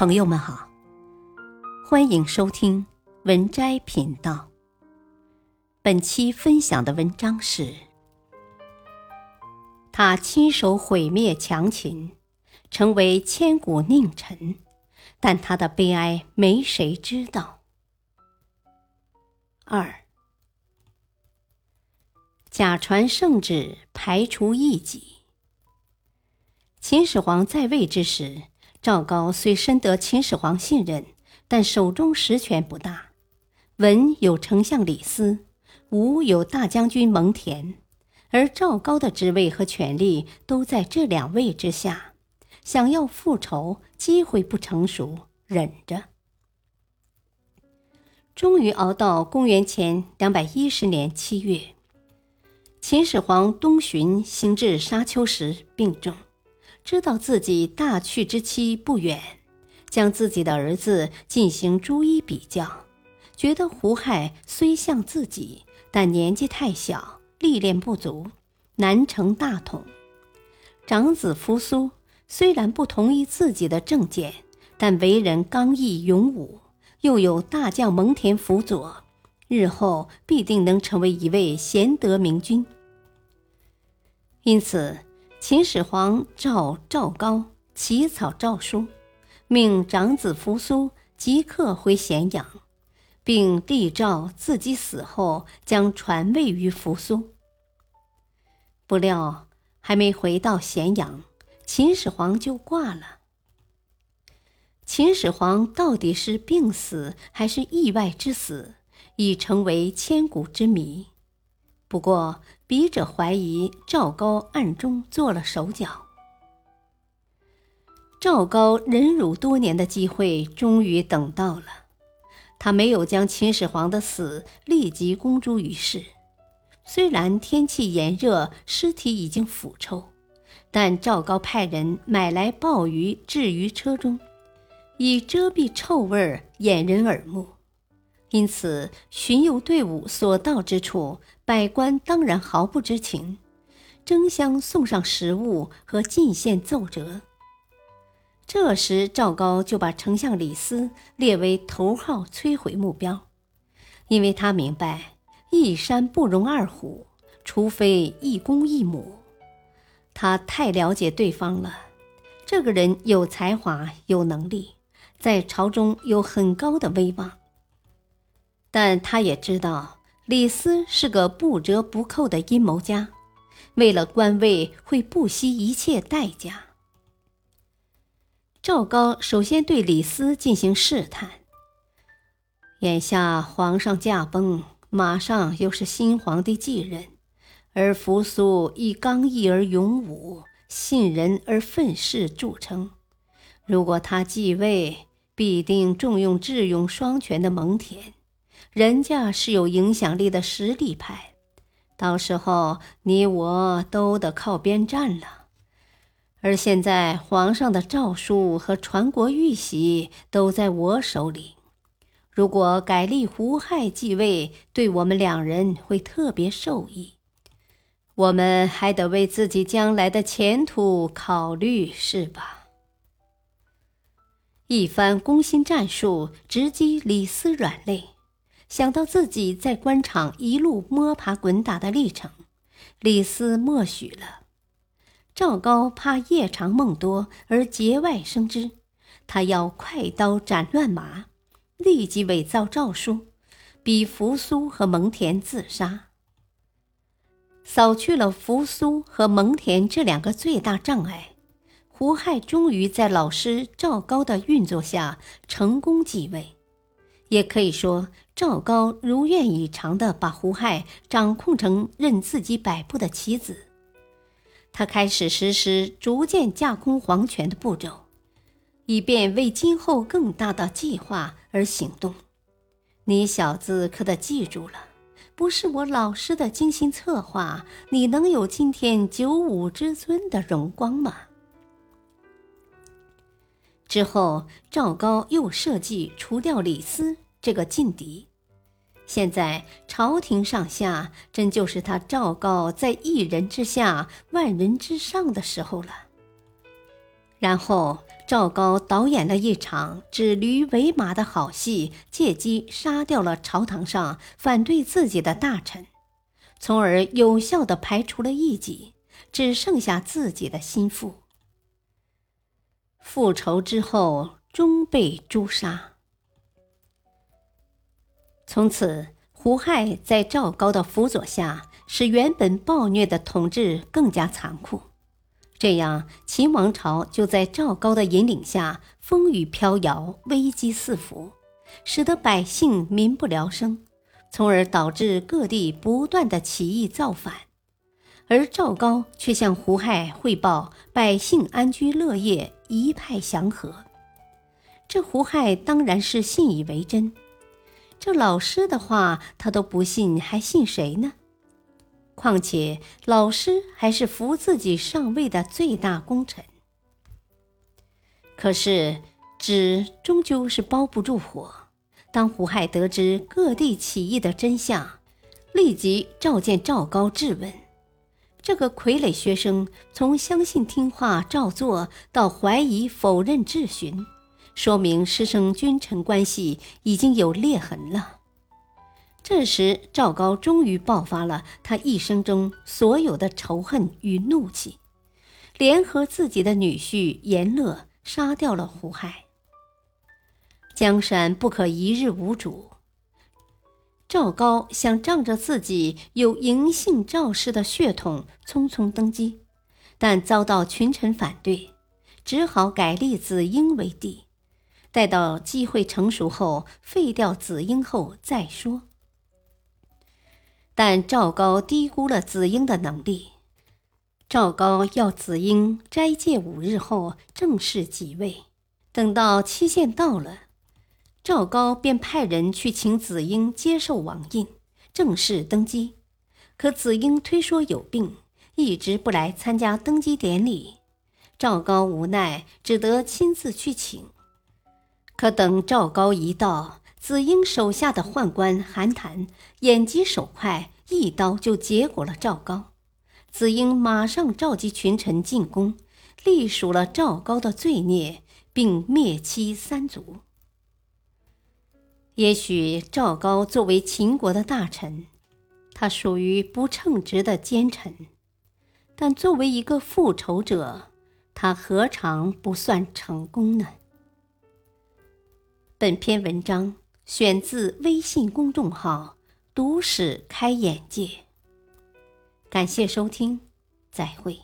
朋友们好，欢迎收听文摘频道。本期分享的文章是：他亲手毁灭强秦，成为千古佞臣，但他的悲哀没谁知道。二，假传圣旨，排除异己。秦始皇在位之时，赵高虽深得秦始皇信任，但手中实权不大。文有丞相李斯，武有大将军蒙恬，而赵高的职位和权力都在这两位之下，想要复仇，机会不成熟，忍着。终于熬到公元前两百一十年七月，秦始皇东巡行至沙丘时病重。知道自己大去之期不远，将自己的儿子进行逐一比较，觉得胡亥虽像自己，但年纪太小，历练不足，难成大统。长子扶苏虽然不同意自己的政见，但为人刚毅勇武，又有大将蒙恬辅佐，日后必定能成为一位贤德明君。因此。秦始皇召赵高起草诏书，命长子扶苏即刻回咸阳，并立诏自己死后将传位于扶苏。不料还没回到咸阳，秦始皇就挂了。秦始皇到底是病死还是意外之死，已成为千古之谜。不过，笔者怀疑赵高暗中做了手脚。赵高忍辱多年的机会终于等到了，他没有将秦始皇的死立即公诸于世。虽然天气炎热，尸体已经腐臭，但赵高派人买来鲍鱼置于车中，以遮蔽臭味，掩人耳目。因此，巡游队伍所到之处，百官当然毫不知情，争相送上食物和进献奏折。这时，赵高就把丞相李斯列为头号摧毁目标，因为他明白一山不容二虎，除非一公一母。他太了解对方了，这个人有才华、有能力，在朝中有很高的威望。但他也知道李斯是个不折不扣的阴谋家，为了官位会不惜一切代价。赵高首先对李斯进行试探。眼下皇上驾崩，马上又是新皇帝继任，而扶苏以刚毅而勇武、信人而愤世著称。如果他继位，必定重用智勇双全的蒙恬。人家是有影响力的实力派，到时候你我都得靠边站了。而现在皇上的诏书和传国玉玺都在我手里，如果改立胡亥继位，对我们两人会特别受益。我们还得为自己将来的前途考虑，是吧？一番攻心战术，直击李斯软肋。想到自己在官场一路摸爬滚打的历程，李斯默许了。赵高怕夜长梦多而节外生枝，他要快刀斩乱麻，立即伪造诏书，逼扶苏和蒙恬自杀。扫去了扶苏和蒙恬这两个最大障碍，胡亥终于在老师赵高的运作下成功继位。也可以说，赵高如愿以偿地把胡亥掌控成任自己摆布的棋子。他开始实施逐渐架空皇权的步骤，以便为今后更大的计划而行动。你小子可得记住了，不是我老师的精心策划，你能有今天九五之尊的荣光吗？之后，赵高又设计除掉李斯这个劲敌。现在朝廷上下真就是他赵高在一人之下、万人之上的时候了。然后，赵高导演了一场指驴为马的好戏，借机杀掉了朝堂上反对自己的大臣，从而有效地排除了异己，只剩下自己的心腹。复仇之后，终被诛杀。从此，胡亥在赵高的辅佐下，使原本暴虐的统治更加残酷。这样，秦王朝就在赵高的引领下风雨飘摇、危机四伏，使得百姓民不聊生，从而导致各地不断的起义造反。而赵高却向胡亥汇报百姓安居乐业、一派祥和，这胡亥当然是信以为真。这老师的话他都不信，还信谁呢？况且老师还是扶自己上位的最大功臣。可是纸终究是包不住火。当胡亥得知各地起义的真相，立即召见赵高质问。这个傀儡学生从相信听话照做到怀疑否认质询。说明师生君臣关系已经有裂痕了。这时，赵高终于爆发了他一生中所有的仇恨与怒气，联合自己的女婿严乐，杀掉了胡亥。江山不可一日无主。赵高想仗着自己有嬴姓赵氏的血统，匆匆登基，但遭到群臣反对，只好改立子婴为帝。待到机会成熟后，废掉子婴后再说。但赵高低估了子婴的能力。赵高要子婴斋戒五日后正式即位。等到期限到了，赵高便派人去请子婴接受王印，正式登基。可子婴推说有病，一直不来参加登基典礼。赵高无奈，只得亲自去请。可等赵高一到，子婴手下的宦官韩谈眼疾手快，一刀就结果了赵高。子婴马上召集群臣进宫，隶属了赵高的罪孽，并灭妻三族。也许赵高作为秦国的大臣，他属于不称职的奸臣；但作为一个复仇者，他何尝不算成功呢？本篇文章选自微信公众号“读史开眼界”。感谢收听，再会。